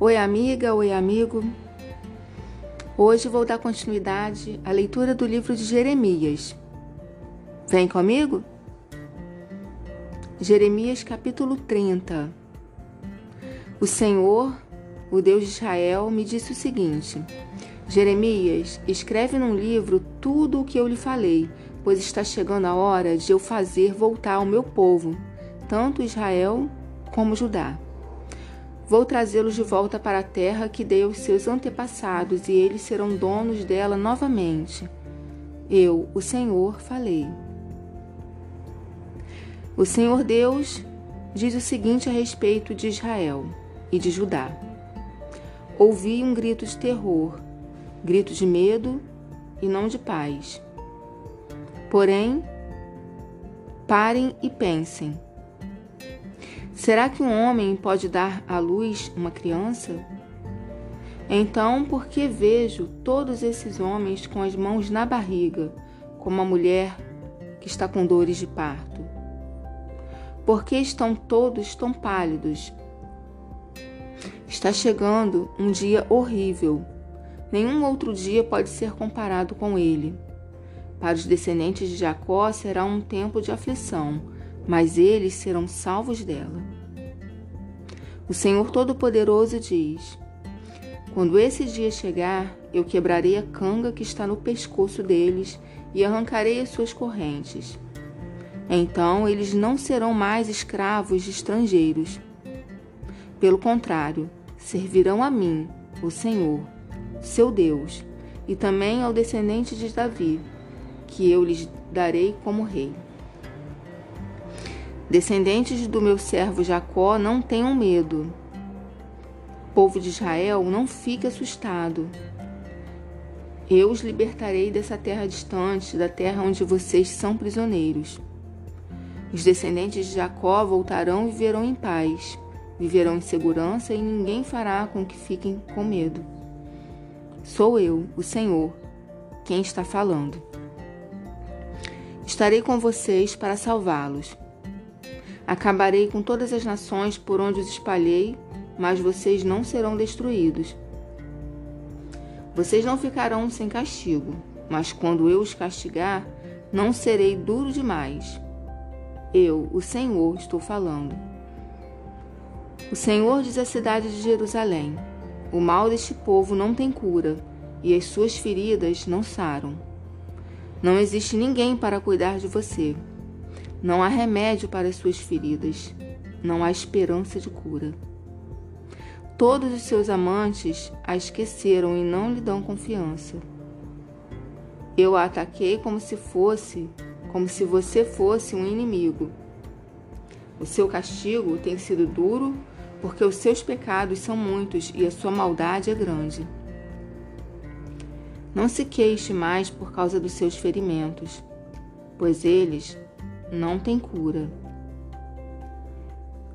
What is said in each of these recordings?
Oi, amiga, oi, amigo. Hoje vou dar continuidade à leitura do livro de Jeremias. Vem comigo? Jeremias capítulo 30. O Senhor, o Deus de Israel, me disse o seguinte: Jeremias, escreve num livro tudo o que eu lhe falei, pois está chegando a hora de eu fazer voltar o meu povo, tanto Israel como Judá. Vou trazê-los de volta para a terra que dei aos seus antepassados, e eles serão donos dela novamente. Eu, o Senhor, falei. O Senhor Deus diz o seguinte a respeito de Israel e de Judá: Ouvi um grito de terror, grito de medo e não de paz. Porém, parem e pensem. Será que um homem pode dar à luz uma criança? Então, por que vejo todos esses homens com as mãos na barriga, como a mulher que está com dores de parto? Por que estão todos tão pálidos? Está chegando um dia horrível. Nenhum outro dia pode ser comparado com ele. Para os descendentes de Jacó será um tempo de aflição mas eles serão salvos dela. O Senhor Todo-Poderoso diz: Quando esse dia chegar, eu quebrarei a canga que está no pescoço deles e arrancarei as suas correntes. Então eles não serão mais escravos de estrangeiros. Pelo contrário, servirão a mim, o Senhor, seu Deus, e também ao descendente de Davi, que eu lhes darei como rei. Descendentes do meu servo Jacó, não tenham medo. Povo de Israel, não fique assustado. Eu os libertarei dessa terra distante, da terra onde vocês são prisioneiros. Os descendentes de Jacó voltarão e viverão em paz, viverão em segurança e ninguém fará com que fiquem com medo. Sou eu, o Senhor, quem está falando. Estarei com vocês para salvá-los. Acabarei com todas as nações por onde os espalhei, mas vocês não serão destruídos. Vocês não ficarão sem castigo, mas quando eu os castigar, não serei duro demais. Eu, o Senhor, estou falando. O Senhor diz à cidade de Jerusalém: O mal deste povo não tem cura, e as suas feridas não saram. Não existe ninguém para cuidar de você. Não há remédio para as suas feridas, não há esperança de cura. Todos os seus amantes a esqueceram e não lhe dão confiança. Eu a ataquei como se fosse, como se você fosse um inimigo. O seu castigo tem sido duro, porque os seus pecados são muitos e a sua maldade é grande. Não se queixe mais por causa dos seus ferimentos, pois eles não tem cura.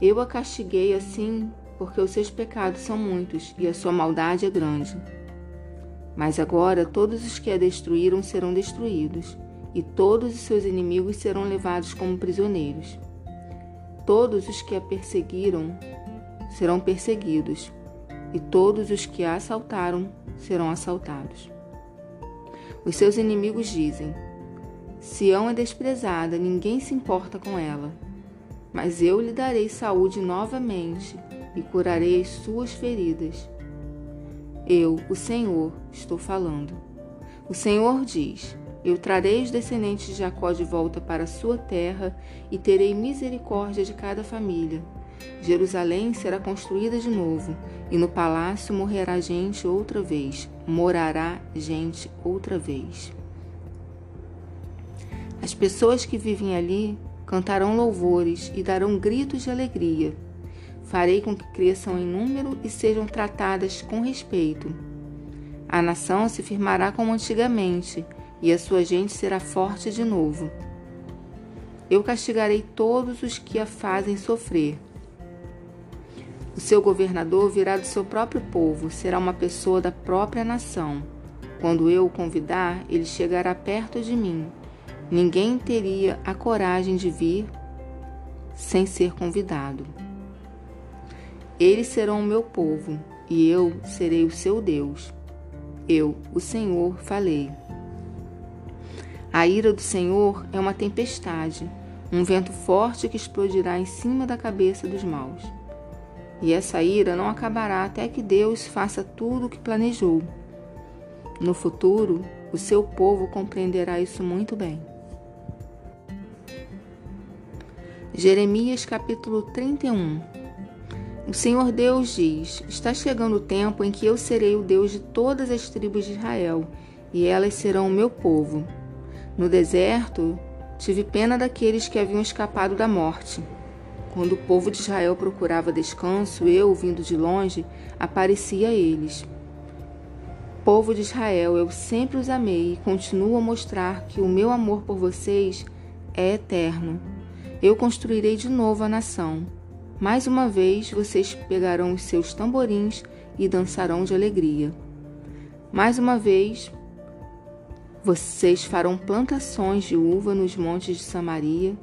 Eu a castiguei assim porque os seus pecados são muitos e a sua maldade é grande. Mas agora todos os que a destruíram serão destruídos, e todos os seus inimigos serão levados como prisioneiros. Todos os que a perseguiram serão perseguidos, e todos os que a assaltaram serão assaltados. Os seus inimigos dizem: Sião é desprezada, ninguém se importa com ela. Mas eu lhe darei saúde novamente e curarei as suas feridas. Eu, o Senhor, estou falando. O Senhor diz: Eu trarei os descendentes de Jacó de volta para sua terra e terei misericórdia de cada família. Jerusalém será construída de novo, e no palácio morrerá gente outra vez, morará gente outra vez. As pessoas que vivem ali cantarão louvores e darão gritos de alegria. Farei com que cresçam em número e sejam tratadas com respeito. A nação se firmará como antigamente, e a sua gente será forte de novo. Eu castigarei todos os que a fazem sofrer. O seu governador virá do seu próprio povo, será uma pessoa da própria nação. Quando eu o convidar, ele chegará perto de mim Ninguém teria a coragem de vir sem ser convidado. Eles serão o meu povo, e eu serei o seu Deus. Eu, o Senhor, falei. A ira do Senhor é uma tempestade, um vento forte que explodirá em cima da cabeça dos maus. E essa ira não acabará até que Deus faça tudo o que planejou. No futuro, o seu povo compreenderá isso muito bem. Jeremias capítulo 31 O Senhor Deus diz: Está chegando o tempo em que eu serei o Deus de todas as tribos de Israel, e elas serão o meu povo. No deserto, tive pena daqueles que haviam escapado da morte. Quando o povo de Israel procurava descanso, eu, vindo de longe, aparecia a eles. Povo de Israel, eu sempre os amei e continuo a mostrar que o meu amor por vocês é eterno. Eu construirei de novo a nação. Mais uma vez vocês pegarão os seus tamborins e dançarão de alegria. Mais uma vez vocês farão plantações de uva nos montes de Samaria,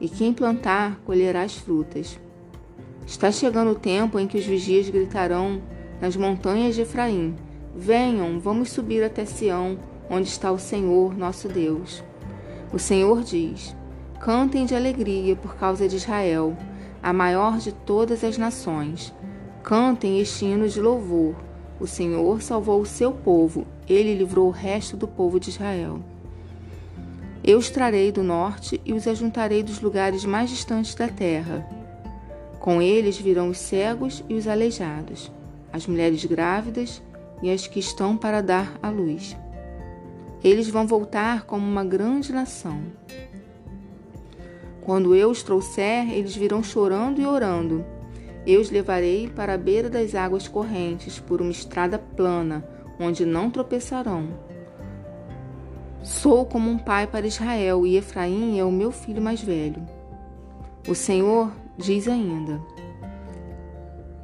e quem plantar colherá as frutas. Está chegando o tempo em que os vigias gritarão nas montanhas de Efraim: Venham, vamos subir até Sião, onde está o Senhor, nosso Deus. O Senhor diz: Cantem de alegria por causa de Israel, a maior de todas as nações. Cantem este hino de louvor. O Senhor salvou o seu povo ele livrou o resto do povo de Israel. Eu os trarei do norte e os ajuntarei dos lugares mais distantes da terra. Com eles virão os cegos e os aleijados, as mulheres grávidas e as que estão para dar à luz. Eles vão voltar como uma grande nação. Quando eu os trouxer, eles virão chorando e orando. Eu os levarei para a beira das águas correntes, por uma estrada plana, onde não tropeçarão. Sou como um pai para Israel, e Efraim é o meu filho mais velho. O Senhor diz ainda: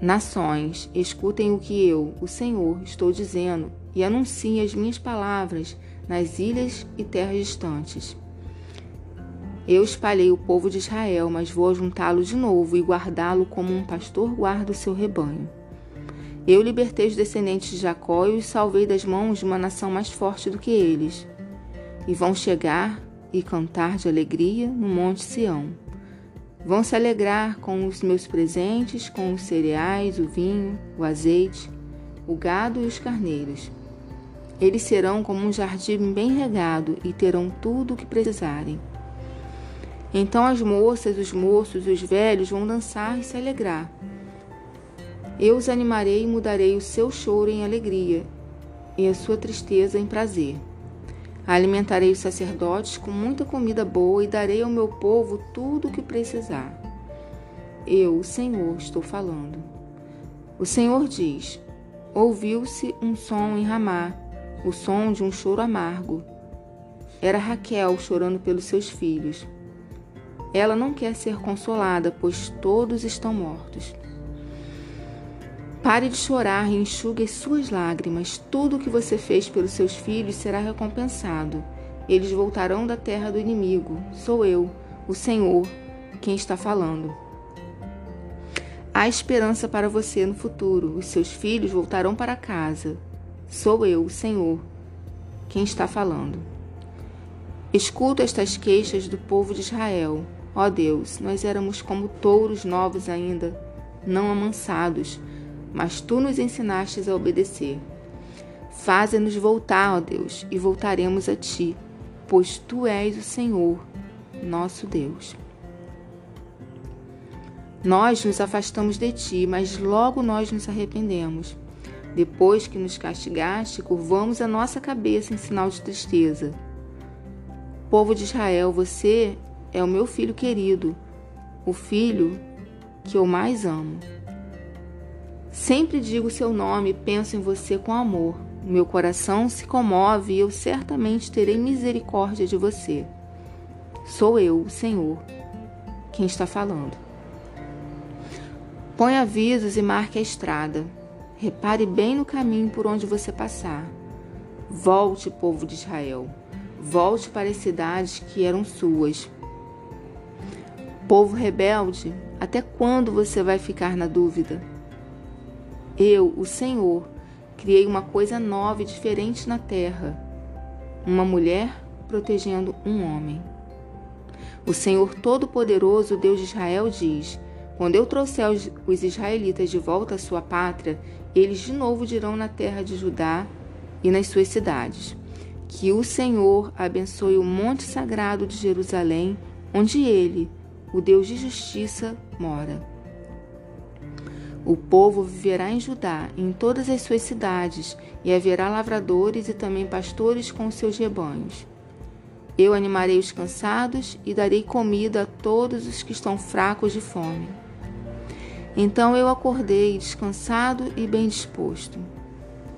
Nações, escutem o que eu, o Senhor, estou dizendo e anunciem as minhas palavras nas ilhas e terras distantes. Eu espalhei o povo de Israel, mas vou juntá-lo de novo e guardá-lo como um pastor guarda o seu rebanho. Eu libertei os descendentes de Jacó e os salvei das mãos de uma nação mais forte do que eles. E vão chegar e cantar de alegria no Monte Sião. Vão se alegrar com os meus presentes, com os cereais, o vinho, o azeite, o gado e os carneiros. Eles serão como um jardim bem regado e terão tudo o que precisarem. Então as moças, os moços os velhos vão dançar e se alegrar eu os animarei e mudarei o seu choro em alegria e a sua tristeza em prazer. Alimentarei os sacerdotes com muita comida boa e darei ao meu povo tudo o que precisar. Eu, o Senhor, estou falando. O Senhor diz: Ouviu-se um som em Ramá, o som de um choro amargo. Era Raquel chorando pelos seus filhos. Ela não quer ser consolada, pois todos estão mortos. Pare de chorar e enxugue as suas lágrimas. Tudo o que você fez pelos seus filhos será recompensado. Eles voltarão da terra do inimigo. Sou eu, o Senhor, quem está falando. Há esperança para você no futuro. Os seus filhos voltarão para casa. Sou eu, o Senhor, quem está falando. Escuto estas queixas do povo de Israel. Ó Deus, nós éramos como touros novos ainda, não amansados mas tu nos ensinastes a obedecer. Faze-nos voltar, ó Deus, e voltaremos a ti, pois tu és o Senhor, nosso Deus. Nós nos afastamos de ti, mas logo nós nos arrependemos. Depois que nos castigaste, curvamos a nossa cabeça em sinal de tristeza. Povo de Israel, você é o meu filho querido, o filho que eu mais amo. Sempre digo seu nome e penso em você com amor. Meu coração se comove e eu certamente terei misericórdia de você. Sou eu, o Senhor, quem está falando. Põe avisos e marque a estrada. Repare bem no caminho por onde você passar. Volte, povo de Israel. Volte para as cidades que eram suas. Povo rebelde, até quando você vai ficar na dúvida? Eu, o Senhor, criei uma coisa nova e diferente na terra: uma mulher protegendo um homem. O Senhor Todo-Poderoso, Deus de Israel, diz: Quando eu trouxer os israelitas de volta à sua pátria, eles de novo dirão na terra de Judá e nas suas cidades: Que o Senhor abençoe o monte sagrado de Jerusalém, onde ele, o Deus de justiça, mora. O povo viverá em Judá, em todas as suas cidades, e haverá lavradores e também pastores com seus rebanhos. Eu animarei os cansados e darei comida a todos os que estão fracos de fome. Então eu acordei descansado e bem disposto.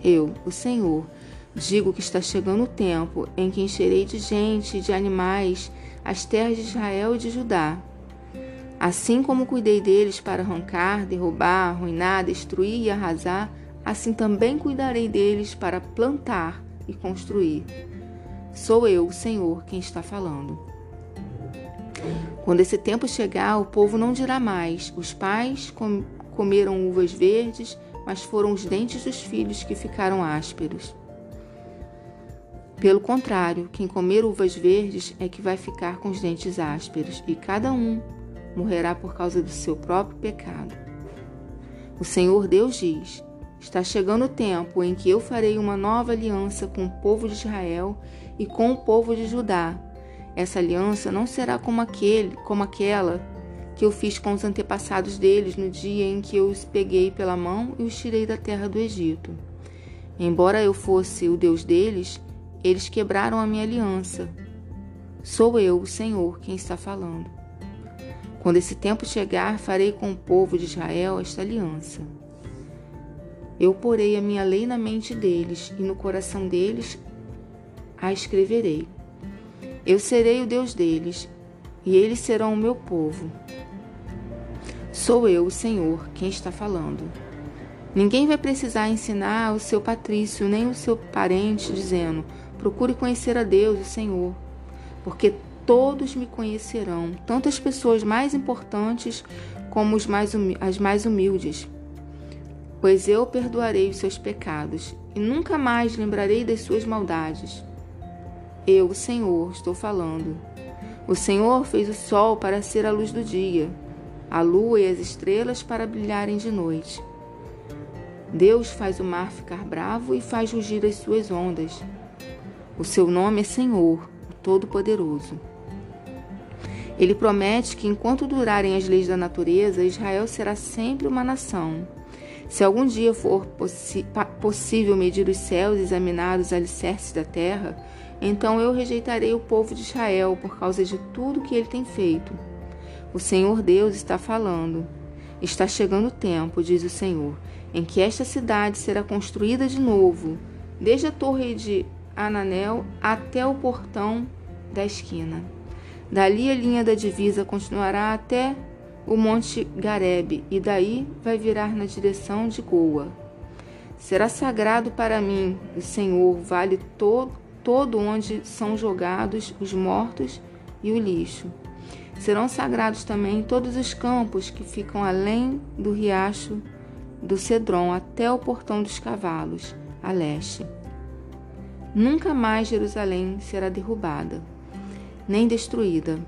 Eu, o Senhor, digo que está chegando o tempo em que encherei de gente e de animais as terras de Israel e de Judá Assim como cuidei deles para arrancar, derrubar, arruinar, destruir e arrasar, assim também cuidarei deles para plantar e construir. Sou eu, o Senhor, quem está falando. Quando esse tempo chegar, o povo não dirá mais: os pais com comeram uvas verdes, mas foram os dentes dos filhos que ficaram ásperos. Pelo contrário, quem comer uvas verdes é que vai ficar com os dentes ásperos, e cada um morrerá por causa do seu próprio pecado. O Senhor Deus diz: Está chegando o tempo em que eu farei uma nova aliança com o povo de Israel e com o povo de Judá. Essa aliança não será como aquele, como aquela que eu fiz com os antepassados deles no dia em que eu os peguei pela mão e os tirei da terra do Egito. Embora eu fosse o Deus deles, eles quebraram a minha aliança. Sou eu, o Senhor, quem está falando. Quando esse tempo chegar, farei com o povo de Israel esta aliança. Eu porei a minha lei na mente deles e no coração deles a escreverei. Eu serei o Deus deles e eles serão o meu povo. Sou eu, o Senhor, quem está falando. Ninguém vai precisar ensinar o seu patrício nem o seu parente, dizendo: procure conhecer a Deus, o Senhor, porque todos me conhecerão, tanto as pessoas mais importantes como mais as mais humildes. Pois eu perdoarei os seus pecados e nunca mais lembrarei das suas maldades. Eu, o Senhor, estou falando. O Senhor fez o sol para ser a luz do dia, a lua e as estrelas para brilharem de noite. Deus faz o mar ficar bravo e faz rugir as suas ondas. O seu nome é Senhor, o Todo-Poderoso. Ele promete que enquanto durarem as leis da natureza, Israel será sempre uma nação. Se algum dia for possível medir os céus e examinar os alicerces da terra, então eu rejeitarei o povo de Israel por causa de tudo que ele tem feito. O Senhor Deus está falando. Está chegando o tempo, diz o Senhor, em que esta cidade será construída de novo, desde a torre de Ananel até o portão da esquina. Dali a linha da divisa continuará até o Monte Garebe e daí vai virar na direção de Goa. Será sagrado para mim, o Senhor, vale todo, todo onde são jogados os mortos e o lixo. Serão sagrados também todos os campos que ficam além do riacho do Cedron até o portão dos cavalos, a leste. Nunca mais Jerusalém será derrubada nem destruída.